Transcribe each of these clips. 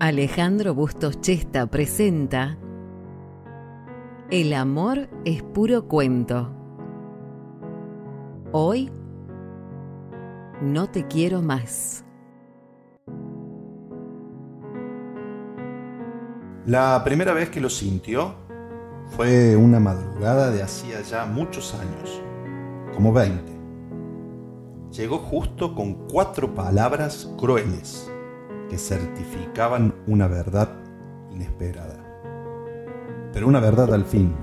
Alejandro Bustos Chesta presenta El amor es puro cuento. Hoy no te quiero más. La primera vez que lo sintió fue una madrugada de hacía ya muchos años, como 20. Llegó justo con cuatro palabras crueles que certificaban una verdad inesperada. Pero una verdad al fin.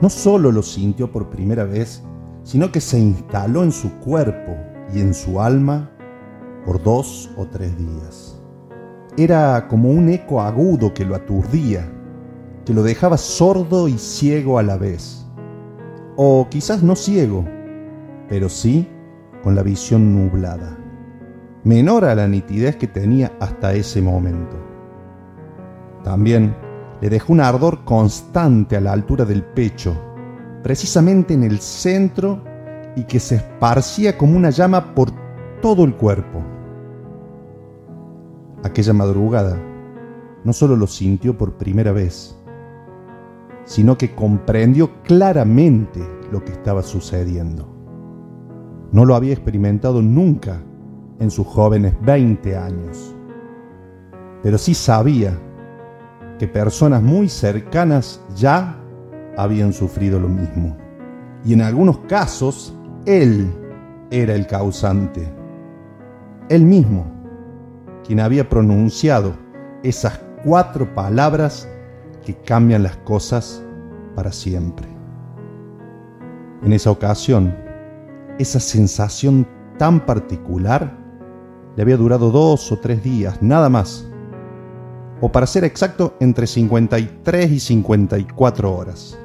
No solo lo sintió por primera vez, sino que se instaló en su cuerpo y en su alma por dos o tres días. Era como un eco agudo que lo aturdía, que lo dejaba sordo y ciego a la vez. O quizás no ciego, pero sí con la visión nublada menor a la nitidez que tenía hasta ese momento. También le dejó un ardor constante a la altura del pecho, precisamente en el centro y que se esparcía como una llama por todo el cuerpo. Aquella madrugada no solo lo sintió por primera vez, sino que comprendió claramente lo que estaba sucediendo. No lo había experimentado nunca en sus jóvenes 20 años. Pero sí sabía que personas muy cercanas ya habían sufrido lo mismo. Y en algunos casos, él era el causante. Él mismo, quien había pronunciado esas cuatro palabras que cambian las cosas para siempre. En esa ocasión, esa sensación tan particular le había durado dos o tres días, nada más. O para ser exacto, entre 53 y 54 horas.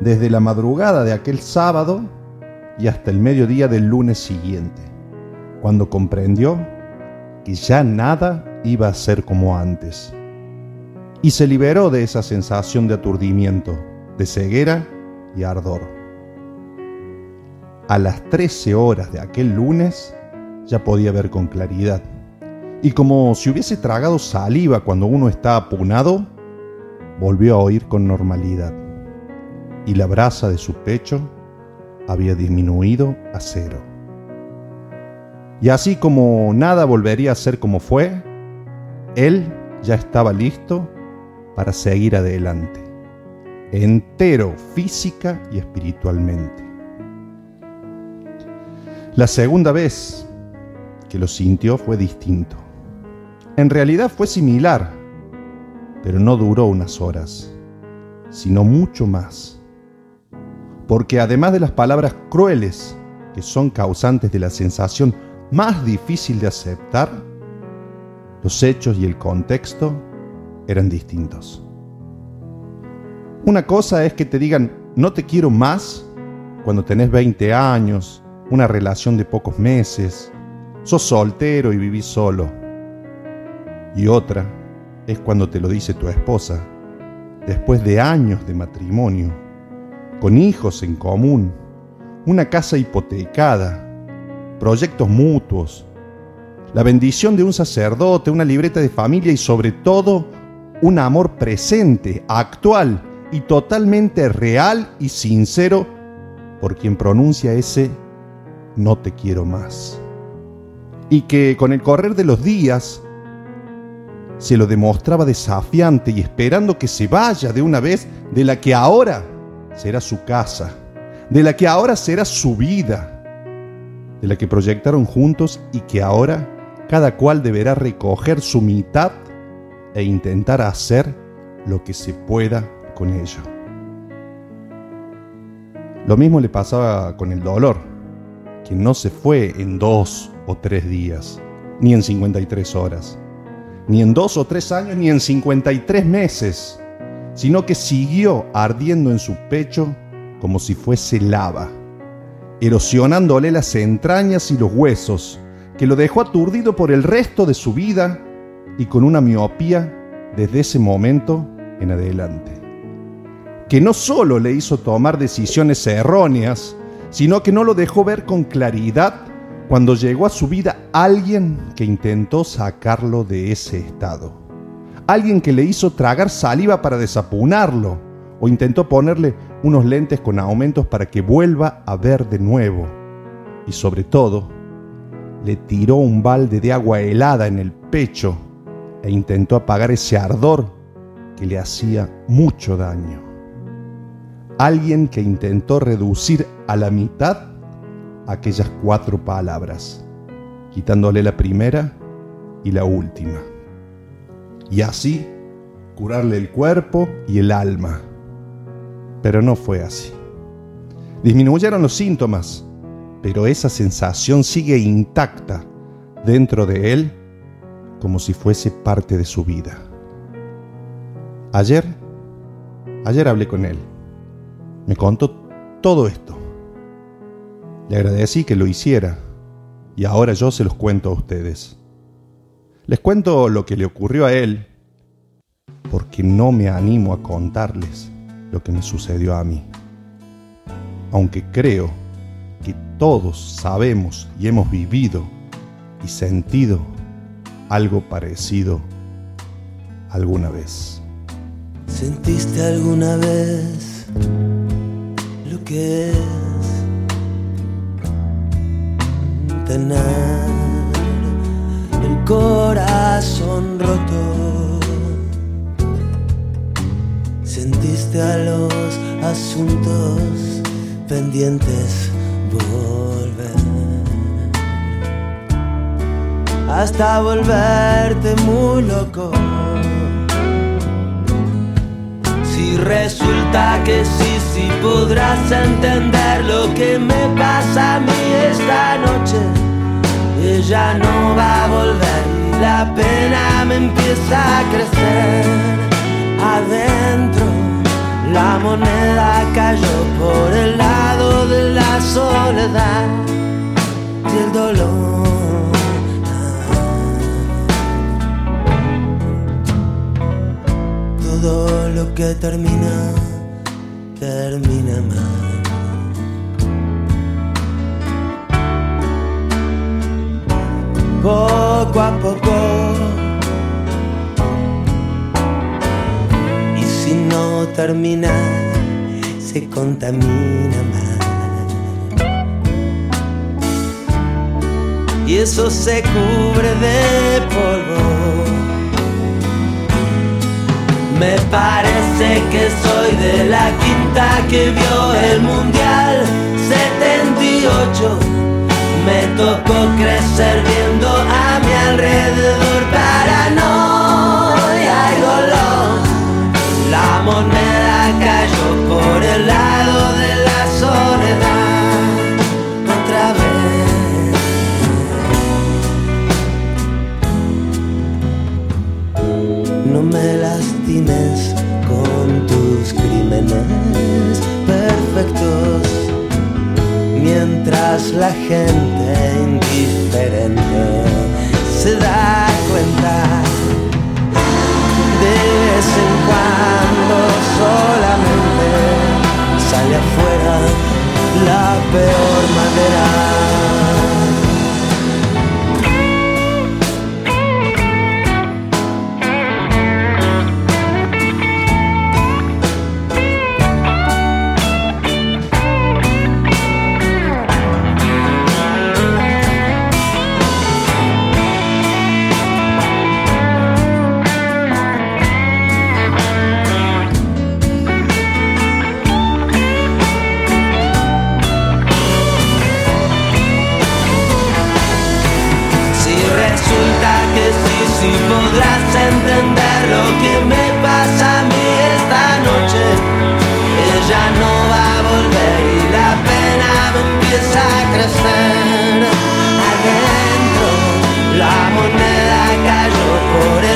Desde la madrugada de aquel sábado y hasta el mediodía del lunes siguiente, cuando comprendió que ya nada iba a ser como antes. Y se liberó de esa sensación de aturdimiento, de ceguera y ardor. A las 13 horas de aquel lunes, ya podía ver con claridad. Y como si hubiese tragado saliva cuando uno está apunado, volvió a oír con normalidad. Y la brasa de su pecho había disminuido a cero. Y así como nada volvería a ser como fue, él ya estaba listo para seguir adelante, entero física y espiritualmente. La segunda vez que lo sintió fue distinto. En realidad fue similar, pero no duró unas horas, sino mucho más. Porque además de las palabras crueles, que son causantes de la sensación más difícil de aceptar, los hechos y el contexto eran distintos. Una cosa es que te digan no te quiero más cuando tenés 20 años, una relación de pocos meses, sos soltero y vivís solo. Y otra es cuando te lo dice tu esposa, después de años de matrimonio, con hijos en común, una casa hipotecada, proyectos mutuos, la bendición de un sacerdote, una libreta de familia y sobre todo un amor presente, actual y totalmente real y sincero por quien pronuncia ese no te quiero más y que con el correr de los días se lo demostraba desafiante y esperando que se vaya de una vez de la que ahora será su casa, de la que ahora será su vida, de la que proyectaron juntos y que ahora cada cual deberá recoger su mitad e intentar hacer lo que se pueda con ello. Lo mismo le pasaba con el dolor, que no se fue en dos o tres días, ni en 53 horas, ni en dos o tres años, ni en 53 meses, sino que siguió ardiendo en su pecho como si fuese lava, erosionándole las entrañas y los huesos, que lo dejó aturdido por el resto de su vida y con una miopía desde ese momento en adelante. Que no solo le hizo tomar decisiones erróneas, sino que no lo dejó ver con claridad cuando llegó a su vida alguien que intentó sacarlo de ese estado. Alguien que le hizo tragar saliva para desapunarlo o intentó ponerle unos lentes con aumentos para que vuelva a ver de nuevo. Y sobre todo, le tiró un balde de agua helada en el pecho e intentó apagar ese ardor que le hacía mucho daño. Alguien que intentó reducir a la mitad aquellas cuatro palabras, quitándole la primera y la última. Y así curarle el cuerpo y el alma. Pero no fue así. Disminuyeron los síntomas, pero esa sensación sigue intacta dentro de él como si fuese parte de su vida. Ayer, ayer hablé con él. Me contó todo esto. Le agradecí que lo hiciera y ahora yo se los cuento a ustedes. Les cuento lo que le ocurrió a él porque no me animo a contarles lo que me sucedió a mí. Aunque creo que todos sabemos y hemos vivido y sentido algo parecido alguna vez. ¿Sentiste alguna vez lo que es tener el corazón roto? ¿Sentiste a los asuntos pendientes volver? Hasta volverte muy loco. Si resulta que sí, sí podrás entender lo que me pasa a mí esta noche. Ella no va a volver y la pena me empieza a crecer adentro. La moneda cayó por el lado de la soledad y el dolor. Todo lo que termina, termina mal. Poco a poco. Y si no termina, se contamina más. Y eso se cubre de polvo. Me parece que soy de la quinta que vio el Mundial 78. Me tocó crecer viendo a mi alrededor paranoia y dolor. La moneda la gente indiferente. Se da moneda cayó por el